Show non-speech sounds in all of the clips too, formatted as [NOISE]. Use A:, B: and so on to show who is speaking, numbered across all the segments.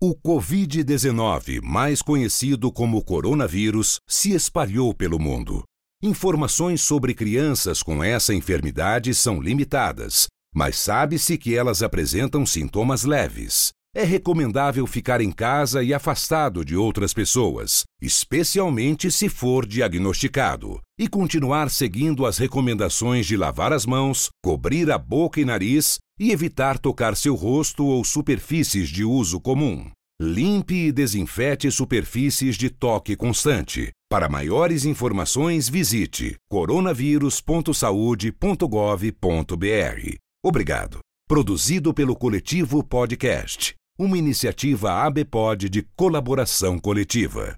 A: O Covid-19, mais conhecido como coronavírus, se espalhou pelo mundo. Informações sobre crianças com essa enfermidade são limitadas, mas sabe-se que elas apresentam sintomas leves. É recomendável ficar em casa e afastado de outras pessoas, especialmente se for diagnosticado, e continuar seguindo as recomendações de lavar as mãos, cobrir a boca e nariz e evitar tocar seu rosto ou superfícies de uso comum. Limpe e desinfete superfícies de toque constante. Para maiores informações, visite coronavírus.saude.gov.br. Obrigado. Produzido pelo Coletivo Podcast, uma iniciativa ABPOD de colaboração coletiva.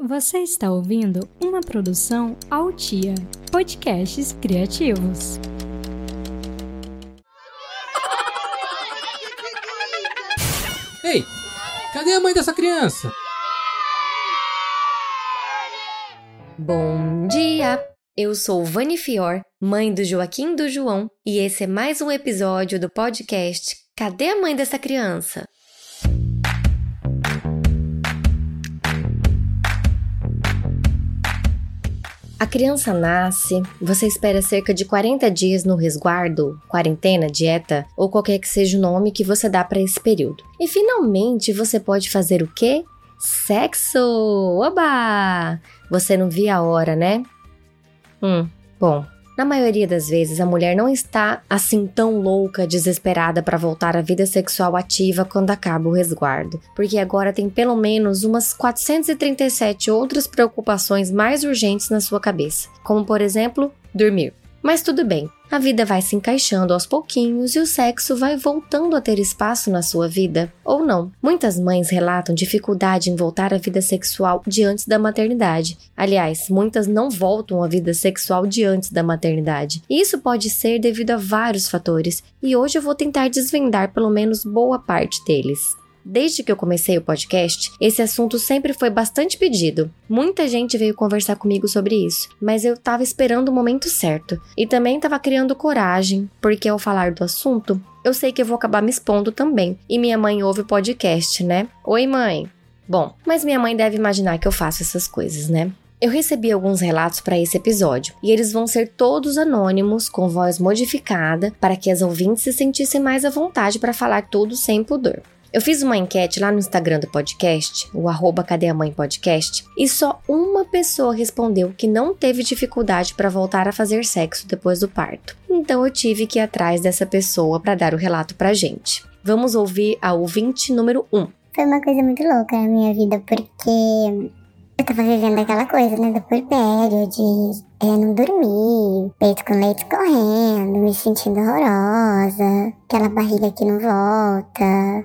B: Você está ouvindo uma produção Altia, podcasts criativos.
C: Ei, cadê a mãe dessa criança?
D: Bom dia! Eu sou Vani Fior, mãe do Joaquim do João, e esse é mais um episódio do podcast Cadê a mãe dessa criança? A criança nasce, você espera cerca de 40 dias no resguardo, quarentena, dieta ou qualquer que seja o nome que você dá para esse período. E finalmente você pode fazer o quê? Sexo! Oba! Você não via a hora, né? Hum, bom, na maioria das vezes, a mulher não está assim tão louca, desesperada para voltar à vida sexual ativa quando acaba o resguardo, porque agora tem pelo menos umas 437 outras preocupações mais urgentes na sua cabeça, como por exemplo, dormir. Mas tudo bem, a vida vai se encaixando aos pouquinhos e o sexo vai voltando a ter espaço na sua vida, ou não. Muitas mães relatam dificuldade em voltar à vida sexual diante da maternidade. Aliás, muitas não voltam à vida sexual diante da maternidade. E isso pode ser devido a vários fatores, e hoje eu vou tentar desvendar pelo menos boa parte deles. Desde que eu comecei o podcast, esse assunto sempre foi bastante pedido. Muita gente veio conversar comigo sobre isso, mas eu tava esperando o momento certo. E também tava criando coragem, porque ao falar do assunto, eu sei que eu vou acabar me expondo também. E minha mãe ouve o podcast, né? Oi, mãe. Bom, mas minha mãe deve imaginar que eu faço essas coisas, né? Eu recebi alguns relatos para esse episódio e eles vão ser todos anônimos, com voz modificada, para que as ouvintes se sentissem mais à vontade para falar tudo sem pudor. Eu fiz uma enquete lá no Instagram do podcast, o arroba Cadê a Mãe Podcast, e só uma pessoa respondeu que não teve dificuldade para voltar a fazer sexo depois do parto. Então eu tive que ir atrás dessa pessoa para dar o relato pra gente. Vamos ouvir a ouvinte número 1.
E: Foi uma coisa muito louca na minha vida, porque eu tava vivendo aquela coisa, né, do puerpério, de é, não dormir, peito com leite correndo, me sentindo horrorosa, aquela barriga que não volta.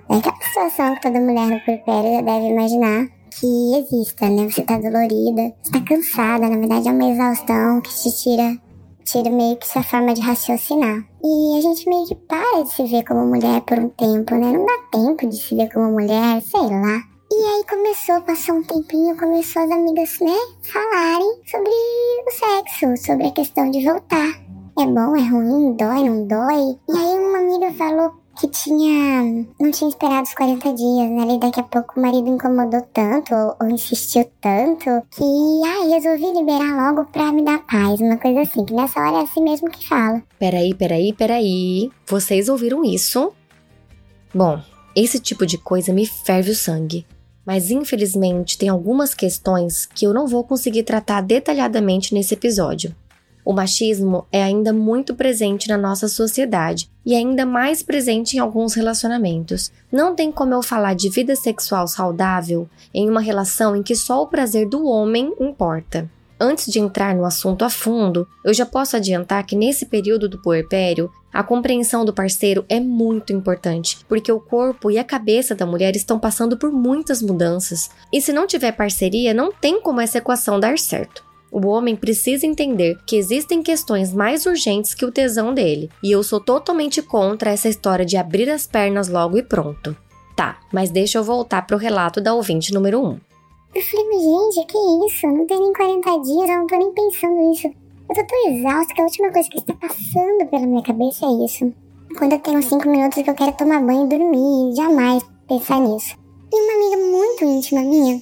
E: Situação que toda mulher no puerpério já deve imaginar que exista, né? Você tá dolorida, você tá cansada, na verdade é uma exaustão que te tira, tira meio que sua forma de raciocinar. E a gente meio que para de se ver como mulher por um tempo, né? Não dá tempo de se ver como mulher, sei lá. E aí começou, passou um tempinho, começou as amigas, né, falarem sobre o sexo, sobre a questão de voltar. É bom, é ruim, dói, não dói. E aí uma amiga falou que tinha. não tinha esperado os 40 dias, né? E daqui a pouco o marido incomodou tanto, ou, ou insistiu tanto, que ai, resolvi liberar logo pra me dar paz. Uma coisa assim, que nessa hora é assim mesmo que fala.
D: Peraí, peraí, peraí. Vocês ouviram isso? Bom, esse tipo de coisa me ferve o sangue mas infelizmente tem algumas questões que eu não vou conseguir tratar detalhadamente nesse episódio. O machismo é ainda muito presente na nossa sociedade e ainda mais presente em alguns relacionamentos. Não tem como eu falar de vida sexual saudável em uma relação em que só o prazer do homem importa. Antes de entrar no assunto a fundo, eu já posso adiantar que nesse período do puerpério, a compreensão do parceiro é muito importante, porque o corpo e a cabeça da mulher estão passando por muitas mudanças. E se não tiver parceria, não tem como essa equação dar certo. O homem precisa entender que existem questões mais urgentes que o tesão dele, e eu sou totalmente contra essa história de abrir as pernas logo e pronto. Tá, mas deixa eu voltar pro relato da ouvinte número 1.
E: Eu falei, gente, que isso? Não tem nem 40 dias, eu não tô nem pensando nisso. Eu tô tão exausta que a última coisa que está passando pela minha cabeça é isso. Quando eu tenho 5 minutos que eu quero tomar banho e dormir, jamais pensar nisso. E uma amiga muito íntima minha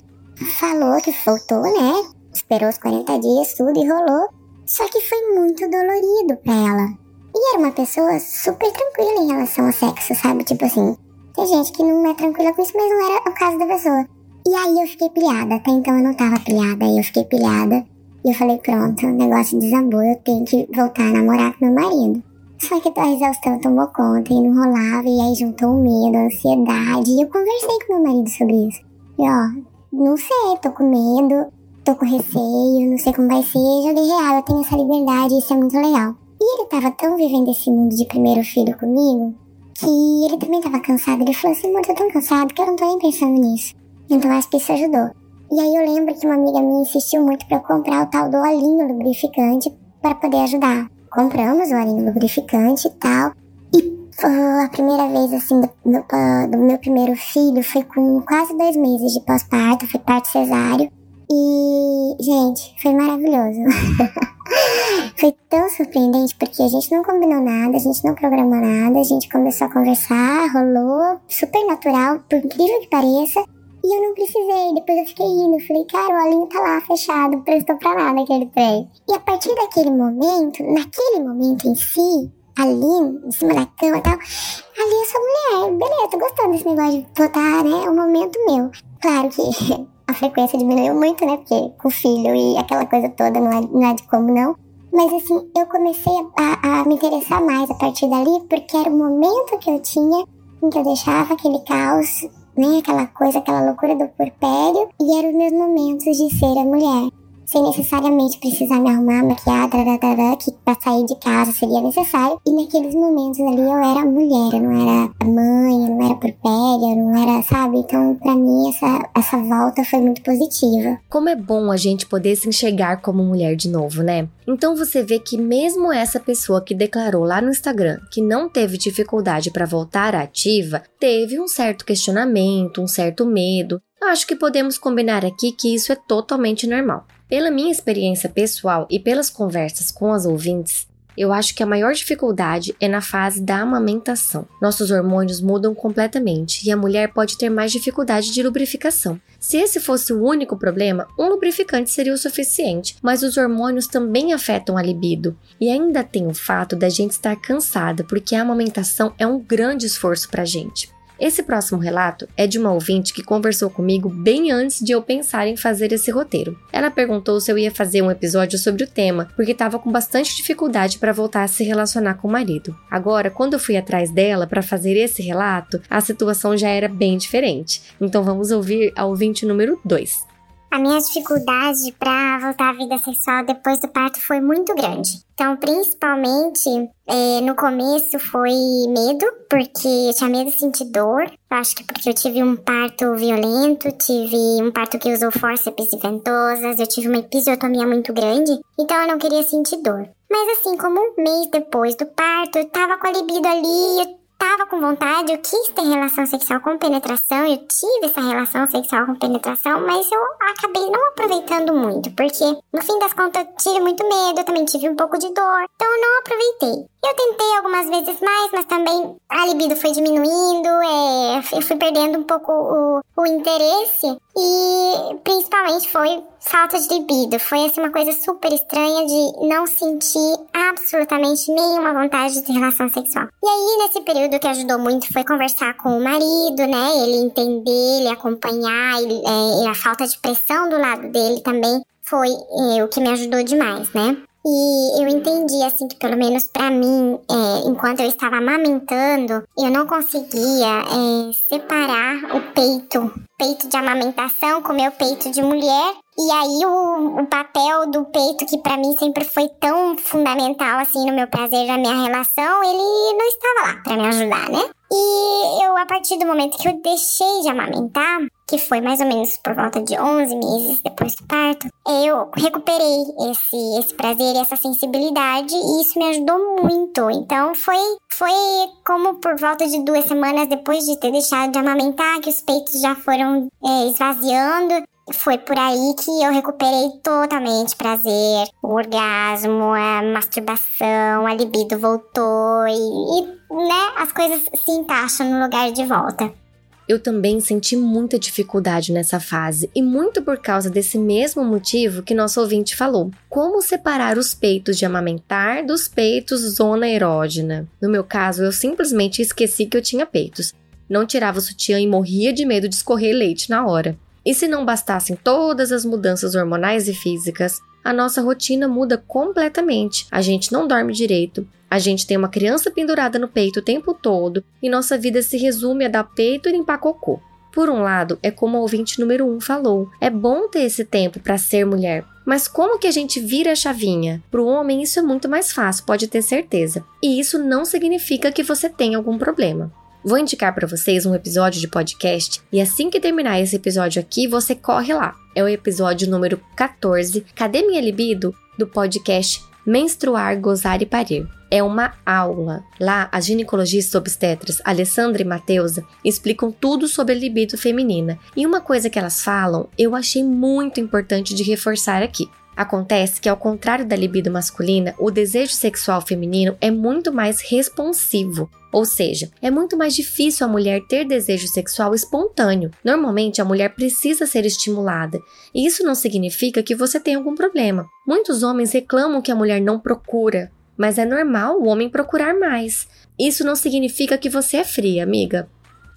E: falou que voltou, né? Esperou os 40 dias, tudo e rolou. Só que foi muito dolorido pra ela. E era uma pessoa super tranquila em relação ao sexo, sabe? Tipo assim, tem gente que não é tranquila com isso, mas não era o caso da pessoa. E aí eu fiquei pilhada, até então eu não tava pilhada, aí eu fiquei pilhada. E eu falei, pronto, o negócio desabou, eu tenho que voltar a namorar com meu marido. Só que a exaustão tomou conta e não rolava, e aí juntou o medo, a ansiedade. E eu conversei com meu marido sobre isso. E ó, não sei, tô com medo, tô com receio, não sei como vai ser. Joguei real, eu tenho essa liberdade, isso é muito legal. E ele tava tão vivendo esse mundo de primeiro filho comigo, que ele também tava cansado. Ele falou assim, amor, tô tão cansado que eu não tô nem pensando nisso. Então acho que isso ajudou. E aí eu lembro que uma amiga minha insistiu muito para eu comprar o tal do olhinho lubrificante para poder ajudar. Compramos o olhinho lubrificante e tal. E uh, a primeira vez, assim, do, do, do, meu primeiro filho foi com quase dois meses de pós-parto, foi parto cesáreo. E, gente, foi maravilhoso. [LAUGHS] foi tão surpreendente porque a gente não combinou nada, a gente não programou nada, a gente começou a conversar, rolou, super natural, por incrível que pareça. E eu não precisei, depois eu fiquei rindo, falei, cara, o olhinho tá lá fechado, prestou pra nada aquele trem. E a partir daquele momento, naquele momento em si, ali, em cima da cama e tal, ali eu sou mulher, beleza, tô gostando desse negócio de botar, né, o momento meu. Claro que [LAUGHS] a frequência diminuiu muito, né, porque com o filho e aquela coisa toda não é, não é de como não. Mas assim, eu comecei a, a me interessar mais a partir dali, porque era o momento que eu tinha em que eu deixava aquele caos né? Aquela coisa, aquela loucura do porpério. E eram os meus momentos de ser a mulher. Sem necessariamente precisar me arrumar, maquiar, tararara, que pra sair de casa seria necessário. E naqueles momentos ali eu era mulher, eu não era mãe, eu não era porpéria, eu não era, sabe? Então, pra mim, essa, essa volta foi muito positiva.
D: Como é bom a gente poder se enxergar como mulher de novo, né? Então você vê que mesmo essa pessoa que declarou lá no Instagram que não teve dificuldade para voltar ativa, teve um certo questionamento, um certo medo. Acho que podemos combinar aqui que isso é totalmente normal. Pela minha experiência pessoal e pelas conversas com as ouvintes, eu acho que a maior dificuldade é na fase da amamentação. Nossos hormônios mudam completamente e a mulher pode ter mais dificuldade de lubrificação. Se esse fosse o único problema, um lubrificante seria o suficiente, mas os hormônios também afetam a libido. E ainda tem o fato da gente estar cansada, porque a amamentação é um grande esforço para a gente. Esse próximo relato é de uma ouvinte que conversou comigo bem antes de eu pensar em fazer esse roteiro. Ela perguntou se eu ia fazer um episódio sobre o tema, porque estava com bastante dificuldade para voltar a se relacionar com o marido. Agora, quando eu fui atrás dela para fazer esse relato, a situação já era bem diferente. Então vamos ouvir a ouvinte número 2.
E: A minha dificuldade para voltar à vida sexual depois do parto foi muito grande. Então, principalmente é, no começo foi medo, porque eu tinha medo de sentir dor. Acho que porque eu tive um parto violento, tive um parto que usou fórceps e ventosas, eu tive uma episiotomia muito grande, então eu não queria sentir dor. Mas assim, como um mês depois do parto, eu tava com a libido ali, eu tava com vontade, eu quis ter relação sexual com penetração, eu tive essa relação sexual com penetração, mas eu acabei não aproveitando muito, porque no fim das contas eu tive muito medo, eu também tive um pouco de dor, então eu não aproveitei. Eu tentei algumas vezes mais, mas também a libido foi diminuindo, é, eu fui perdendo um pouco o, o interesse e principalmente foi falta de libido. Foi assim uma coisa super estranha de não sentir absolutamente nenhuma vontade de relação sexual. E aí, nesse período que ajudou muito foi conversar com o marido, né? Ele entender, ele acompanhar, ele, é, a falta de pressão do lado dele também foi é, o que me ajudou demais, né? E eu entendi, assim, que pelo menos para mim, é, enquanto eu estava amamentando, eu não conseguia é, separar o peito, peito de amamentação com meu peito de mulher. E aí o, o papel do peito, que para mim sempre foi tão fundamental, assim, no meu prazer, na minha relação, ele não estava lá para me ajudar, né? E eu, a partir do momento que eu deixei de amamentar, que foi mais ou menos por volta de 11 meses depois do parto, eu recuperei esse, esse prazer e essa sensibilidade e isso me ajudou muito. Então foi, foi como por volta de duas semanas depois de ter deixado de amamentar que os peitos já foram é, esvaziando. Foi por aí que eu recuperei totalmente prazer, o orgasmo, a masturbação, a libido voltou e, e né, as coisas se encaixam no lugar de volta.
D: Eu também senti muita dificuldade nessa fase e muito por causa desse mesmo motivo que nosso ouvinte falou. Como separar os peitos de amamentar dos peitos zona erógena? No meu caso, eu simplesmente esqueci que eu tinha peitos. Não tirava o sutiã e morria de medo de escorrer leite na hora. E se não bastassem todas as mudanças hormonais e físicas, a nossa rotina muda completamente. A gente não dorme direito, a gente tem uma criança pendurada no peito o tempo todo e nossa vida se resume a dar peito e limpar cocô. Por um lado, é como o ouvinte número 1 um falou, é bom ter esse tempo para ser mulher. Mas como que a gente vira a chavinha? Para o homem isso é muito mais fácil, pode ter certeza. E isso não significa que você tenha algum problema. Vou indicar para vocês um episódio de podcast e assim que terminar esse episódio aqui, você corre lá. É o episódio número 14, Cadê minha libido? do podcast Menstruar, Gozar e Parir. É uma aula. Lá, as ginecologistas obstetras Alessandra e Mateusa explicam tudo sobre a libido feminina. E uma coisa que elas falam, eu achei muito importante de reforçar aqui. Acontece que, ao contrário da libido masculina, o desejo sexual feminino é muito mais responsivo. Ou seja, é muito mais difícil a mulher ter desejo sexual espontâneo. Normalmente, a mulher precisa ser estimulada. E isso não significa que você tem algum problema. Muitos homens reclamam que a mulher não procura, mas é normal o homem procurar mais. Isso não significa que você é fria, amiga.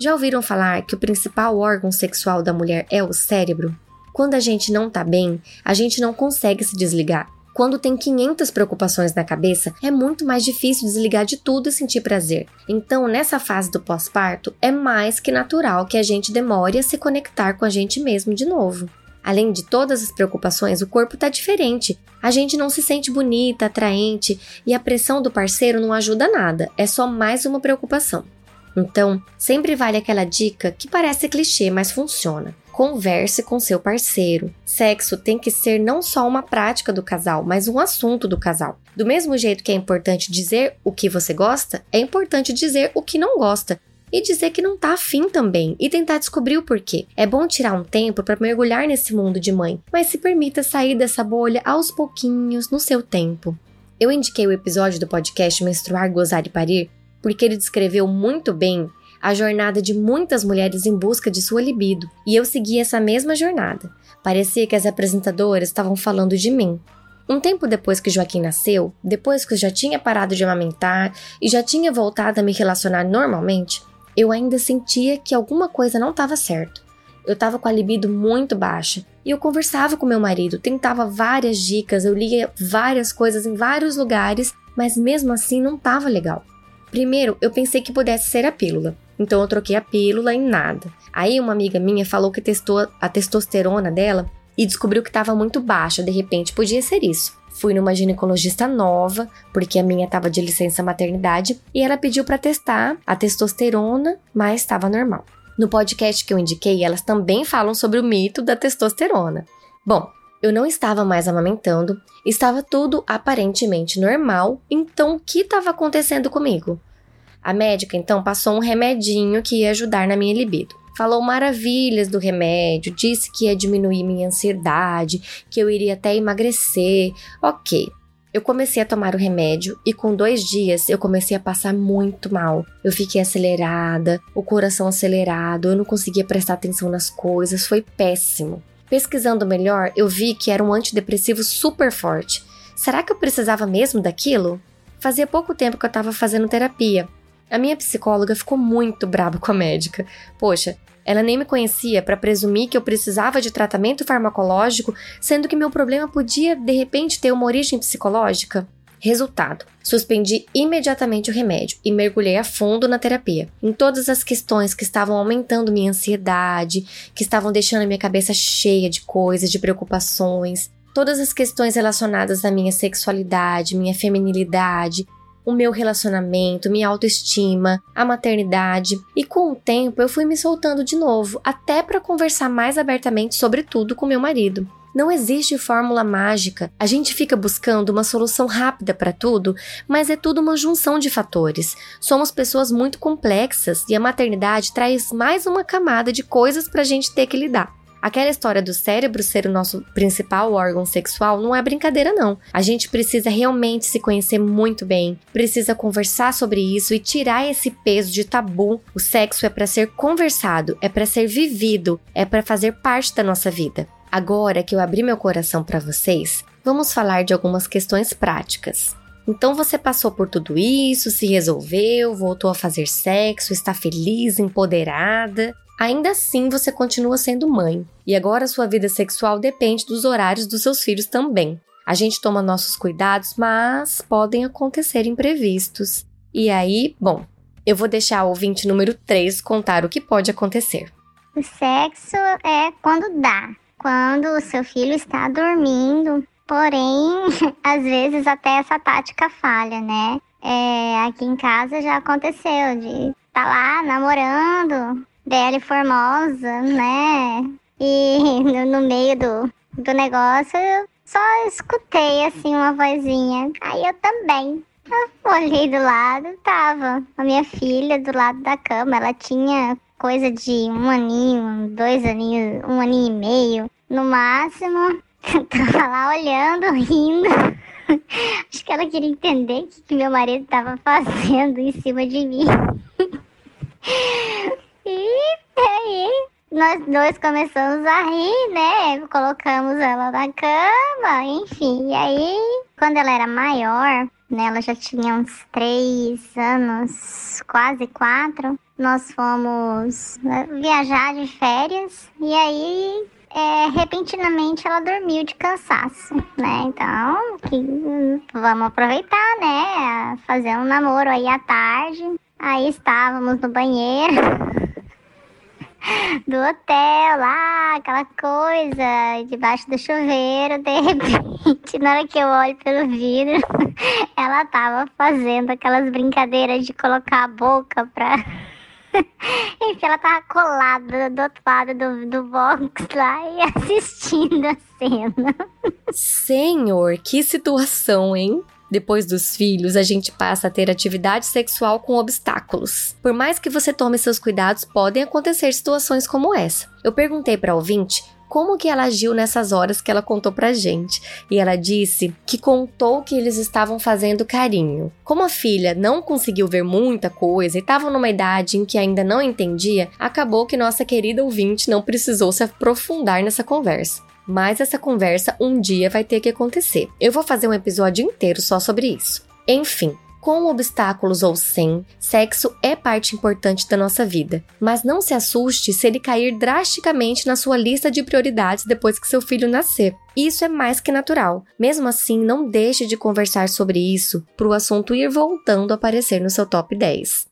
D: Já ouviram falar que o principal órgão sexual da mulher é o cérebro? Quando a gente não tá bem, a gente não consegue se desligar. Quando tem 500 preocupações na cabeça, é muito mais difícil desligar de tudo e sentir prazer. Então, nessa fase do pós-parto, é mais que natural que a gente demore a se conectar com a gente mesmo de novo. Além de todas as preocupações, o corpo tá diferente. A gente não se sente bonita, atraente e a pressão do parceiro não ajuda nada, é só mais uma preocupação. Então, sempre vale aquela dica que parece clichê, mas funciona. Converse com seu parceiro. Sexo tem que ser não só uma prática do casal, mas um assunto do casal. Do mesmo jeito que é importante dizer o que você gosta, é importante dizer o que não gosta. E dizer que não tá afim também, e tentar descobrir o porquê. É bom tirar um tempo para mergulhar nesse mundo de mãe, mas se permita sair dessa bolha aos pouquinhos, no seu tempo. Eu indiquei o episódio do podcast Menstruar, Gozar e Parir porque ele descreveu muito bem a jornada de muitas mulheres em busca de sua libido, e eu segui essa mesma jornada. Parecia que as apresentadoras estavam falando de mim. Um tempo depois que Joaquim nasceu, depois que eu já tinha parado de amamentar e já tinha voltado a me relacionar normalmente, eu ainda sentia que alguma coisa não estava certo. Eu estava com a libido muito baixa e eu conversava com meu marido, tentava várias dicas, eu lia várias coisas em vários lugares, mas mesmo assim não estava legal. Primeiro, eu pensei que pudesse ser a pílula, então eu troquei a pílula em nada. Aí uma amiga minha falou que testou a testosterona dela e descobriu que estava muito baixa, de repente podia ser isso. Fui numa ginecologista nova, porque a minha estava de licença maternidade, e ela pediu para testar a testosterona, mas estava normal. No podcast que eu indiquei, elas também falam sobre o mito da testosterona. Bom, eu não estava mais amamentando, estava tudo aparentemente normal, então o que estava acontecendo comigo? A médica então passou um remedinho que ia ajudar na minha libido. Falou maravilhas do remédio, disse que ia diminuir minha ansiedade, que eu iria até emagrecer. Ok. Eu comecei a tomar o remédio e com dois dias eu comecei a passar muito mal. Eu fiquei acelerada, o coração acelerado, eu não conseguia prestar atenção nas coisas, foi péssimo. Pesquisando melhor, eu vi que era um antidepressivo super forte. Será que eu precisava mesmo daquilo? Fazia pouco tempo que eu estava fazendo terapia. A minha psicóloga ficou muito braba com a médica. Poxa, ela nem me conhecia para presumir que eu precisava de tratamento farmacológico, sendo que meu problema podia de repente ter uma origem psicológica. Resultado: suspendi imediatamente o remédio e mergulhei a fundo na terapia, em todas as questões que estavam aumentando minha ansiedade, que estavam deixando minha cabeça cheia de coisas, de preocupações, todas as questões relacionadas à minha sexualidade, minha feminilidade, o meu relacionamento, minha autoestima, a maternidade. E com o tempo eu fui me soltando de novo, até para conversar mais abertamente sobre tudo com meu marido. Não existe fórmula mágica. A gente fica buscando uma solução rápida para tudo, mas é tudo uma junção de fatores. Somos pessoas muito complexas e a maternidade traz mais uma camada de coisas para a gente ter que lidar. Aquela história do cérebro ser o nosso principal órgão sexual não é brincadeira, não. A gente precisa realmente se conhecer muito bem, precisa conversar sobre isso e tirar esse peso de tabu. O sexo é para ser conversado, é para ser vivido, é para fazer parte da nossa vida. Agora que eu abri meu coração para vocês, vamos falar de algumas questões práticas. Então você passou por tudo isso, se resolveu, voltou a fazer sexo, está feliz, empoderada. Ainda assim, você continua sendo mãe. E agora sua vida sexual depende dos horários dos seus filhos também. A gente toma nossos cuidados, mas podem acontecer imprevistos. E aí, bom, eu vou deixar o ouvinte número 3 contar o que pode acontecer.
F: O sexo é quando dá. Quando o seu filho está dormindo, Porém, [LAUGHS] às vezes até essa tática falha, né? É, aqui em casa já aconteceu de tá lá namorando, Bela Formosa, né? E [LAUGHS] no, no, meio do, do negócio eu só escutei assim uma vozinha. Aí eu também. Eu olhei do lado, tava a minha filha do lado da cama. Ela tinha coisa de um aninho, dois aninhos, um aninho e meio no máximo. tava lá olhando, [LAUGHS] rindo. Acho que ela queria entender o que, meu marido tava fazendo em cima de mim. e aí, nós dois começamos a rir, né? Colocamos ela na cama, enfim. E aí, quando ela era maior, né? Ela já tinha uns três anos, quase quatro. Nós fomos né, viajar de férias e aí é, repentinamente ela dormiu de cansaço, né? Então, que, vamos aproveitar, né? Fazer um namoro aí à tarde. Aí estávamos no banheiro do hotel lá, aquela coisa, debaixo do chuveiro. De repente, na hora que eu olho pelo vidro, [LAUGHS] ela tava fazendo aquelas brincadeiras de colocar a boca pra [LAUGHS] Enfim, ela tava colada do outro lado do, do box lá e [LAUGHS] assistindo a cena.
D: Senhor, que situação, hein? Depois dos filhos, a gente passa a ter atividade sexual com obstáculos. Por mais que você tome seus cuidados, podem acontecer situações como essa. Eu perguntei para ouvinte como que ela agiu nessas horas que ela contou pra gente. E ela disse que contou que eles estavam fazendo carinho. Como a filha não conseguiu ver muita coisa e estava numa idade em que ainda não entendia, acabou que nossa querida ouvinte não precisou se aprofundar nessa conversa. Mas essa conversa um dia vai ter que acontecer. Eu vou fazer um episódio inteiro só sobre isso. Enfim, com obstáculos ou sem, sexo é parte importante da nossa vida, mas não se assuste se ele cair drasticamente na sua lista de prioridades depois que seu filho nascer. Isso é mais que natural. Mesmo assim, não deixe de conversar sobre isso para o assunto ir voltando a aparecer no seu top 10.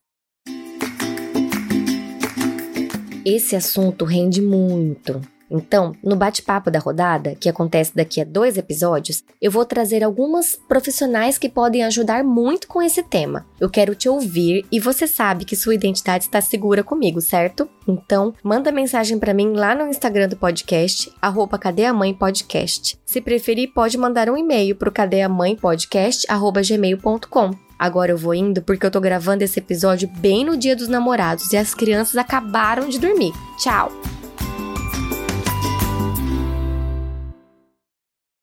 D: Esse assunto rende muito. Então, no bate-papo da rodada, que acontece daqui a dois episódios, eu vou trazer algumas profissionais que podem ajudar muito com esse tema. Eu quero te ouvir e você sabe que sua identidade está segura comigo, certo? Então, manda mensagem para mim lá no Instagram do podcast, arroba Cadê a Mãe Podcast. Se preferir, pode mandar um e-mail para o cadeamãepodcast.gmail.com. Agora eu vou indo porque eu tô gravando esse episódio bem no dia dos namorados e as crianças acabaram de dormir. Tchau!